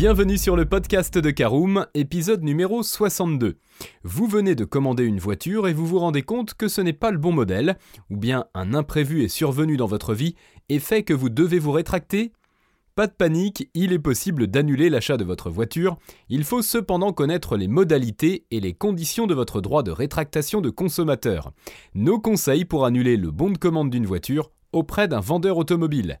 Bienvenue sur le podcast de Caroom, épisode numéro 62. Vous venez de commander une voiture et vous vous rendez compte que ce n'est pas le bon modèle, ou bien un imprévu est survenu dans votre vie et fait que vous devez vous rétracter pas de panique, il est possible d'annuler l'achat de votre voiture, il faut cependant connaître les modalités et les conditions de votre droit de rétractation de consommateur. Nos conseils pour annuler le bon de commande d'une voiture auprès d'un vendeur automobile.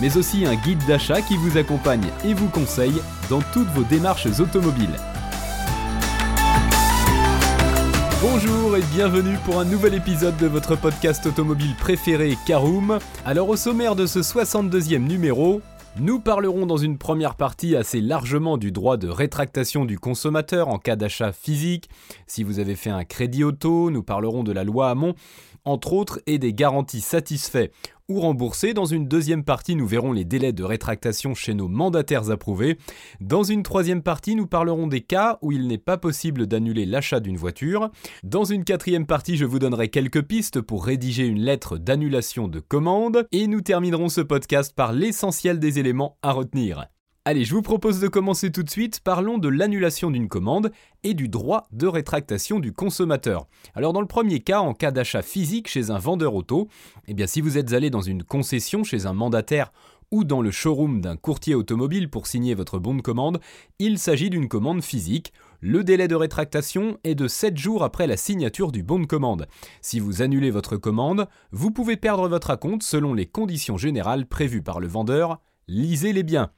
mais aussi un guide d'achat qui vous accompagne et vous conseille dans toutes vos démarches automobiles. Bonjour et bienvenue pour un nouvel épisode de votre podcast automobile préféré Caroom. Alors au sommaire de ce 62e numéro, nous parlerons dans une première partie assez largement du droit de rétractation du consommateur en cas d'achat physique. Si vous avez fait un crédit auto, nous parlerons de la loi Hamon, entre autres, et des garanties satisfaits ou remboursés. Dans une deuxième partie, nous verrons les délais de rétractation chez nos mandataires approuvés. Dans une troisième partie, nous parlerons des cas où il n'est pas possible d'annuler l'achat d'une voiture. Dans une quatrième partie, je vous donnerai quelques pistes pour rédiger une lettre d'annulation de commande. Et nous terminerons ce podcast par l'essentiel des éléments à retenir. Allez, je vous propose de commencer tout de suite. Parlons de l'annulation d'une commande et du droit de rétractation du consommateur. Alors dans le premier cas, en cas d'achat physique chez un vendeur auto, eh bien si vous êtes allé dans une concession chez un mandataire ou dans le showroom d'un courtier automobile pour signer votre bon de commande, il s'agit d'une commande physique. Le délai de rétractation est de 7 jours après la signature du bon de commande. Si vous annulez votre commande, vous pouvez perdre votre acompte selon les conditions générales prévues par le vendeur. Lisez les biens.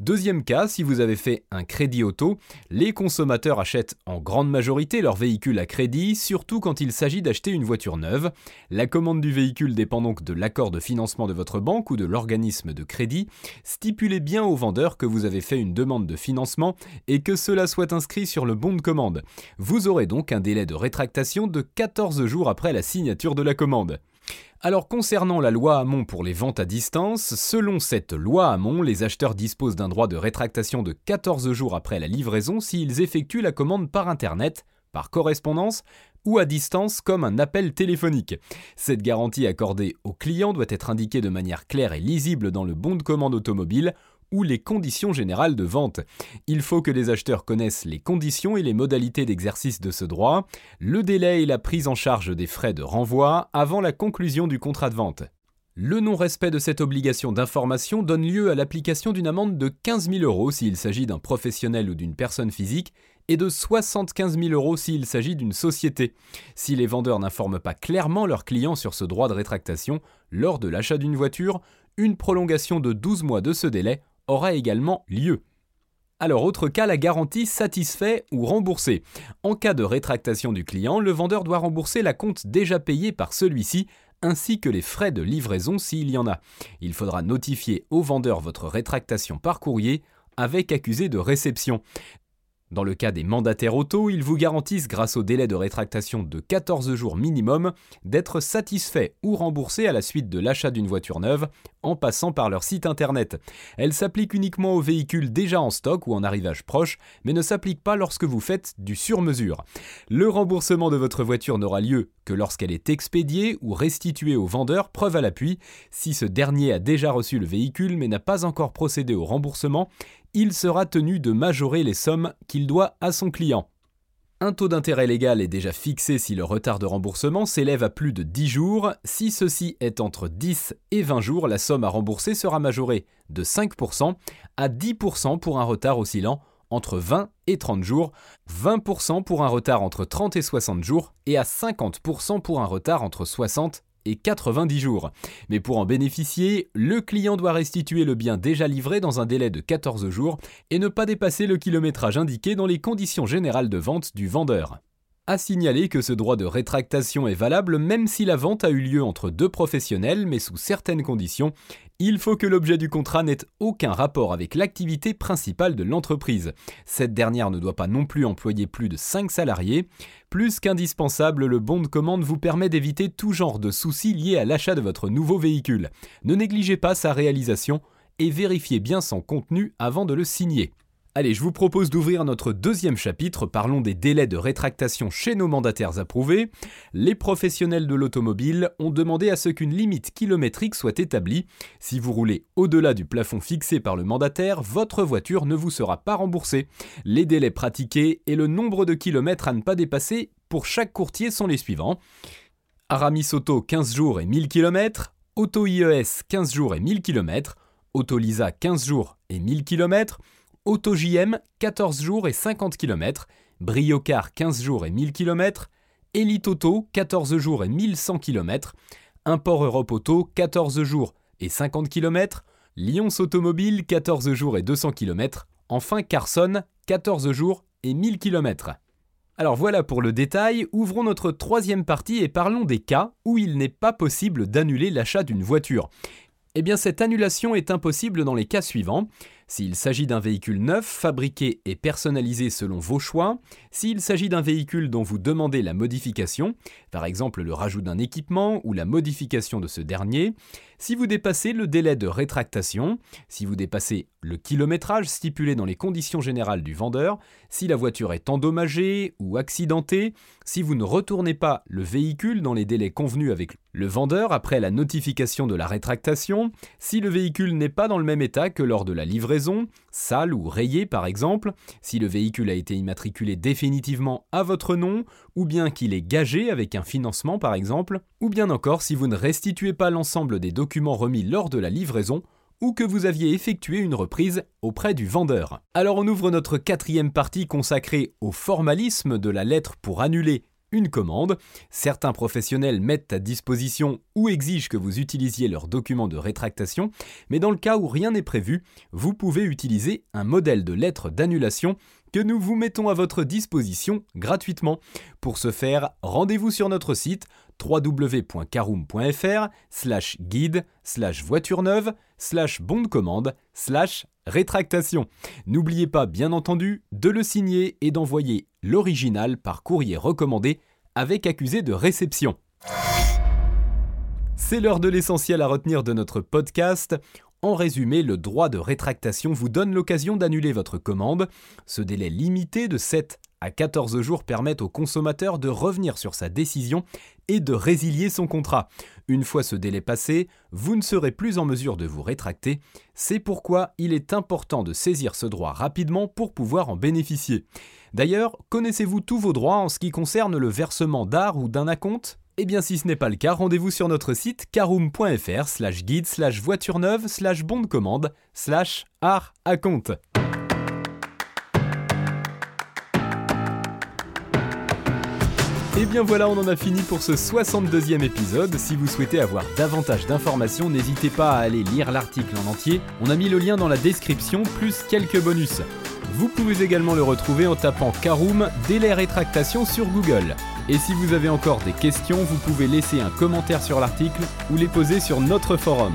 Deuxième cas, si vous avez fait un crédit auto, les consommateurs achètent en grande majorité leur véhicule à crédit, surtout quand il s'agit d'acheter une voiture neuve. La commande du véhicule dépend donc de l'accord de financement de votre banque ou de l'organisme de crédit. Stipulez bien au vendeur que vous avez fait une demande de financement et que cela soit inscrit sur le bon de commande. Vous aurez donc un délai de rétractation de 14 jours après la signature de la commande. Alors concernant la loi Hamon pour les ventes à distance, selon cette loi Hamon, les acheteurs disposent d'un droit de rétractation de 14 jours après la livraison s'ils effectuent la commande par Internet, par correspondance ou à distance comme un appel téléphonique. Cette garantie accordée au client doit être indiquée de manière claire et lisible dans le bon de commande automobile ou les conditions générales de vente. Il faut que les acheteurs connaissent les conditions et les modalités d'exercice de ce droit, le délai et la prise en charge des frais de renvoi avant la conclusion du contrat de vente. Le non-respect de cette obligation d'information donne lieu à l'application d'une amende de 15 000 euros s'il s'agit d'un professionnel ou d'une personne physique et de 75 000 euros s'il s'agit d'une société. Si les vendeurs n'informent pas clairement leurs clients sur ce droit de rétractation lors de l'achat d'une voiture, une prolongation de 12 mois de ce délai aura également lieu. Alors, autre cas, la garantie satisfait ou remboursée. En cas de rétractation du client, le vendeur doit rembourser la compte déjà payée par celui-ci ainsi que les frais de livraison s'il y en a. Il faudra notifier au vendeur votre rétractation par courrier avec accusé de réception. Dans le cas des mandataires auto, ils vous garantissent, grâce au délai de rétractation de 14 jours minimum, d'être satisfaits ou remboursés à la suite de l'achat d'une voiture neuve en passant par leur site internet. Elle s'applique uniquement aux véhicules déjà en stock ou en arrivage proche, mais ne s'applique pas lorsque vous faites du sur-mesure. Le remboursement de votre voiture n'aura lieu que lorsqu'elle est expédiée ou restituée au vendeur, preuve à l'appui. Si ce dernier a déjà reçu le véhicule mais n'a pas encore procédé au remboursement, il sera tenu de majorer les sommes qu'il doit à son client. Un taux d'intérêt légal est déjà fixé si le retard de remboursement s'élève à plus de 10 jours. Si ceci est entre 10 et 20 jours, la somme à rembourser sera majorée de 5% à 10% pour un retard oscillant entre 20 et 30 jours, 20% pour un retard entre 30 et 60 jours et à 50% pour un retard entre 60 et 90 jours. Mais pour en bénéficier, le client doit restituer le bien déjà livré dans un délai de 14 jours et ne pas dépasser le kilométrage indiqué dans les conditions générales de vente du vendeur. À signaler que ce droit de rétractation est valable même si la vente a eu lieu entre deux professionnels, mais sous certaines conditions. Il faut que l'objet du contrat n'ait aucun rapport avec l'activité principale de l'entreprise. Cette dernière ne doit pas non plus employer plus de 5 salariés. Plus qu'indispensable, le bon de commande vous permet d'éviter tout genre de soucis liés à l'achat de votre nouveau véhicule. Ne négligez pas sa réalisation et vérifiez bien son contenu avant de le signer. Allez, je vous propose d'ouvrir notre deuxième chapitre. Parlons des délais de rétractation chez nos mandataires approuvés. Les professionnels de l'automobile ont demandé à ce qu'une limite kilométrique soit établie. Si vous roulez au-delà du plafond fixé par le mandataire, votre voiture ne vous sera pas remboursée. Les délais pratiqués et le nombre de kilomètres à ne pas dépasser pour chaque courtier sont les suivants. Aramis Auto 15 jours et 1000 km, Auto IES 15 jours et 1000 km, Auto Lisa 15 jours et 1000 km, AutoJM 14 jours et 50 km, Briocar 15 jours et 1000 km, Elite Auto 14 jours et 1100 km, Import Europe Auto 14 jours et 50 km, Lyons Automobile 14 jours et 200 km, enfin Carson 14 jours et 1000 km. Alors voilà pour le détail, ouvrons notre troisième partie et parlons des cas où il n'est pas possible d'annuler l'achat d'une voiture. Eh bien cette annulation est impossible dans les cas suivants. S'il s'agit d'un véhicule neuf, fabriqué et personnalisé selon vos choix, s'il s'agit d'un véhicule dont vous demandez la modification, par exemple le rajout d'un équipement ou la modification de ce dernier, si vous dépassez le délai de rétractation, si vous dépassez le kilométrage stipulé dans les conditions générales du vendeur, si la voiture est endommagée ou accidentée, si vous ne retournez pas le véhicule dans les délais convenus avec le vendeur après la notification de la rétractation, si le véhicule n'est pas dans le même état que lors de la livraison, sale ou rayé par exemple, si le véhicule a été immatriculé définitivement à votre nom, ou bien qu'il est gagé avec un financement par exemple, ou bien encore si vous ne restituez pas l'ensemble des documents remis lors de la livraison, ou que vous aviez effectué une reprise auprès du vendeur. Alors on ouvre notre quatrième partie consacrée au formalisme de la lettre pour annuler une commande. Certains professionnels mettent à disposition ou exigent que vous utilisiez leur document de rétractation, mais dans le cas où rien n'est prévu, vous pouvez utiliser un modèle de lettre d'annulation que nous vous mettons à votre disposition gratuitement. Pour ce faire, rendez-vous sur notre site www.caroom.fr slash guide slash voiture neuve slash bon de commande slash rétractation. N'oubliez pas bien entendu de le signer et d'envoyer l'original par courrier recommandé avec accusé de réception. C'est l'heure de l'essentiel à retenir de notre podcast. En résumé, le droit de rétractation vous donne l'occasion d'annuler votre commande. Ce délai limité de 7 à 14 jours permet au consommateur de revenir sur sa décision et de résilier son contrat. Une fois ce délai passé, vous ne serez plus en mesure de vous rétracter. C'est pourquoi il est important de saisir ce droit rapidement pour pouvoir en bénéficier. D'ailleurs, connaissez-vous tous vos droits en ce qui concerne le versement d'art ou d'un acompte? Eh bien si ce n'est pas le cas, rendez-vous sur notre site caroom.fr slash guide slash voiture neuve slash bon de commande slash art à compte. Et bien voilà, on en a fini pour ce 62e épisode. Si vous souhaitez avoir davantage d'informations, n'hésitez pas à aller lire l'article en entier. On a mis le lien dans la description, plus quelques bonus. Vous pouvez également le retrouver en tapant Caroom délai rétractation sur Google. Et si vous avez encore des questions, vous pouvez laisser un commentaire sur l'article ou les poser sur notre forum.